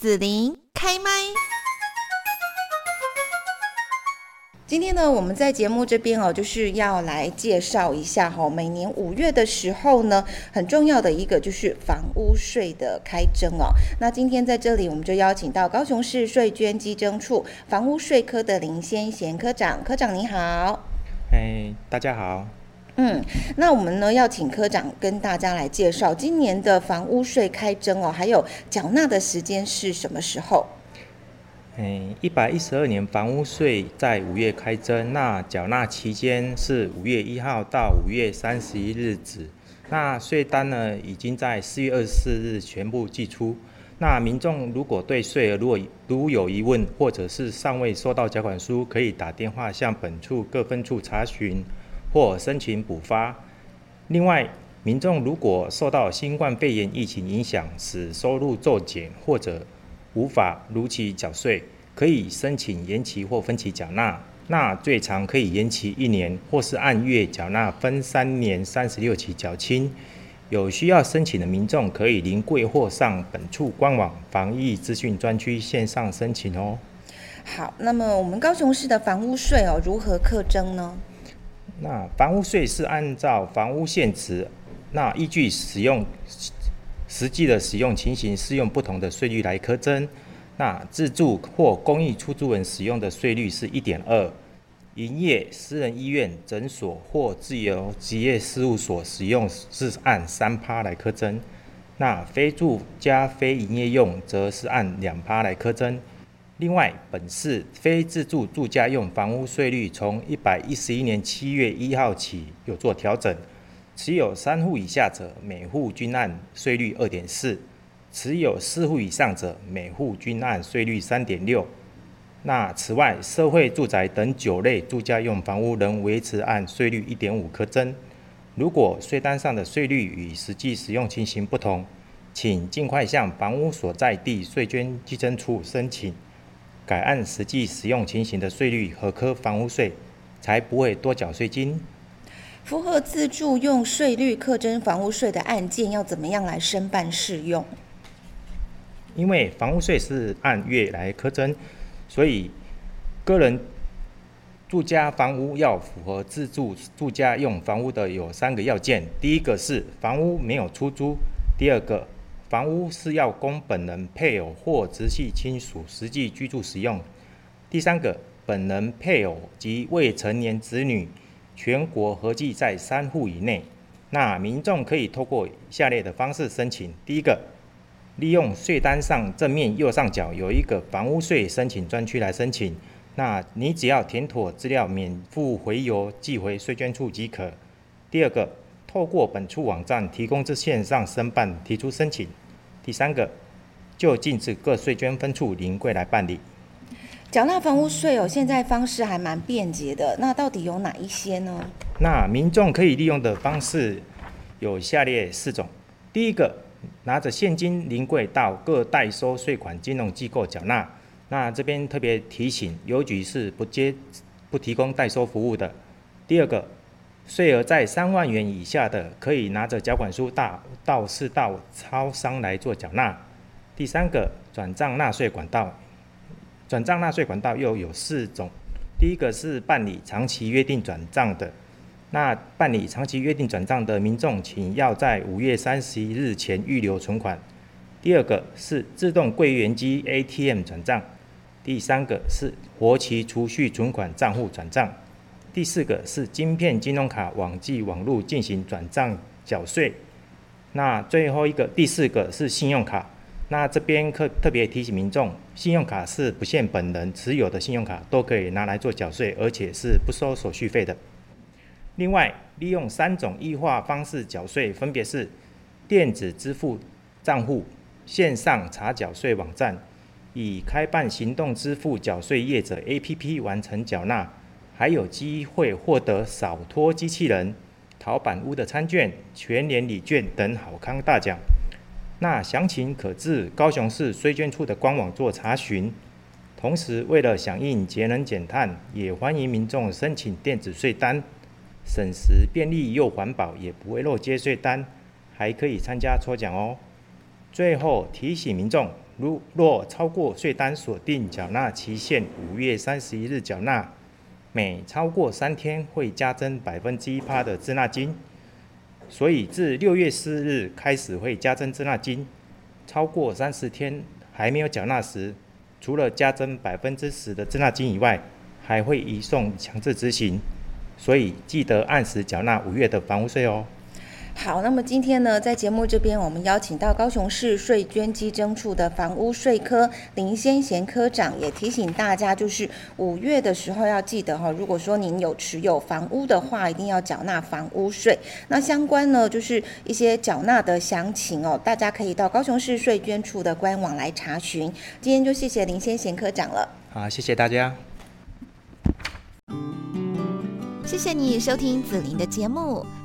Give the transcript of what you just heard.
子琳开麦。今天呢，我们在节目这边哦，就是要来介绍一下哈，每年五月的时候呢，很重要的一个就是房屋税的开征哦。那今天在这里，我们就邀请到高雄市税捐稽征处房屋税科的林先贤科长，科长你好。哎，大家好。嗯，那我们呢要请科长跟大家来介绍今年的房屋税开征哦，还有缴纳的时间是什么时候？嗯，一百一十二年房屋税在五月开征，那缴纳期间是五月一号到五月三十一日止。那税单呢，已经在四月二十四日全部寄出。那民众如果对税额如果如有疑问，或者是尚未收到缴款书，可以打电话向本处各分处查询或申请补发。另外，民众如果受到新冠肺炎疫情影响，使收入骤减或者无法如期缴税，可以申请延期或分期缴纳。那最长可以延期一年，或是按月缴纳，分三年三十六期缴清。有需要申请的民众，可以临柜或上本处官网防疫资讯专区线上申请哦。好，那么我们高雄市的房屋税哦，如何课征呢？那房屋税是按照房屋现值，那依据使用。实际的使用情形适用不同的税率来课征。那自住或公益出租人使用的税率是一点二，营业私人医院、诊所或自由职业事务所使用是按三趴来课征。那非住家非营业用则是按两趴来课征。另外，本市非自住住家用房屋税率从一百一十一年七月一号起有做调整。持有三户以下者，每户均按税率二点四；持有四户以上者，每户均按税率三点六。那此外，社会住宅等九类住家用房屋仍维持按税率一点五课征。如果税单上的税率与实际使用情形不同，请尽快向房屋所在地税捐稽征处申请，改按实际使用情形的税率核科房屋税，才不会多缴税金。符合自住用税率课征房屋税的案件，要怎么样来申办适用？因为房屋税是按月来课征，所以个人住家房屋要符合自住住家用房屋的有三个要件：第一个是房屋没有出租；第二个，房屋是要供本人、配偶或直系亲属实际居住使用；第三个，本人、配偶及未成年子女。全国合计在三户以内，那民众可以透过下列的方式申请：第一个，利用税单上正面右上角有一个房屋税申请专区来申请，那你只要填妥资料，免付回邮寄回税捐处即可。第二个，透过本处网站提供至线上申办提出申请。第三个，就禁止各税捐分处临柜来办理。缴纳房屋税哦，现在方式还蛮便捷的。那到底有哪一些呢？那民众可以利用的方式有下列四种：第一个，拿着现金临柜到各代收税款金融机构缴纳。那这边特别提醒，邮局是不接不提供代收服务的。第二个，税额在三万元以下的，可以拿着缴款书到到市道超商来做缴纳。第三个，转账纳税管道。转账纳税管道又有四种，第一个是办理长期约定转账的，那办理长期约定转账的民众，请要在五月三十一日前预留存款。第二个是自动柜员机 ATM 转账，第三个是活期储蓄存款账户转账，第四个是晶片金融卡网际网络进行转账缴税，那最后一个第四个是信用卡。那这边特特别提醒民众，信用卡是不限本人持有的信用卡都可以拿来做缴税，而且是不收手续费的。另外，利用三种异化方式缴税，分别是电子支付账户、线上查缴税网站、以开办行动支付缴税业者 APP 完成缴纳，还有机会获得扫拖机器人、陶板屋的餐券、全年礼券等好康大奖。那详情可至高雄市税捐处的官网做查询。同时，为了响应节能减碳，也欢迎民众申请电子税单，省时便利又环保，也不会漏接税单，还可以参加抽奖哦。最后提醒民众，如若超过税单锁定缴纳期限五月三十一日缴纳，每超过三天会加征百分之一趴的滞纳金。所以自六月四日开始会加征滞纳金，超过三十天还没有缴纳时，除了加征百分之十的滞纳金以外，还会移送强制执行。所以记得按时缴纳五月的房屋税哦。好，那么今天呢，在节目这边，我们邀请到高雄市税捐稽征处的房屋税科林先贤科长，也提醒大家，就是五月的时候要记得哈，如果说您有持有房屋的话，一定要缴纳房屋税。那相关呢，就是一些缴纳的详情哦，大家可以到高雄市税捐处的官网来查询。今天就谢谢林先贤科长了。好，谢谢大家。谢谢你收听子琳的节目，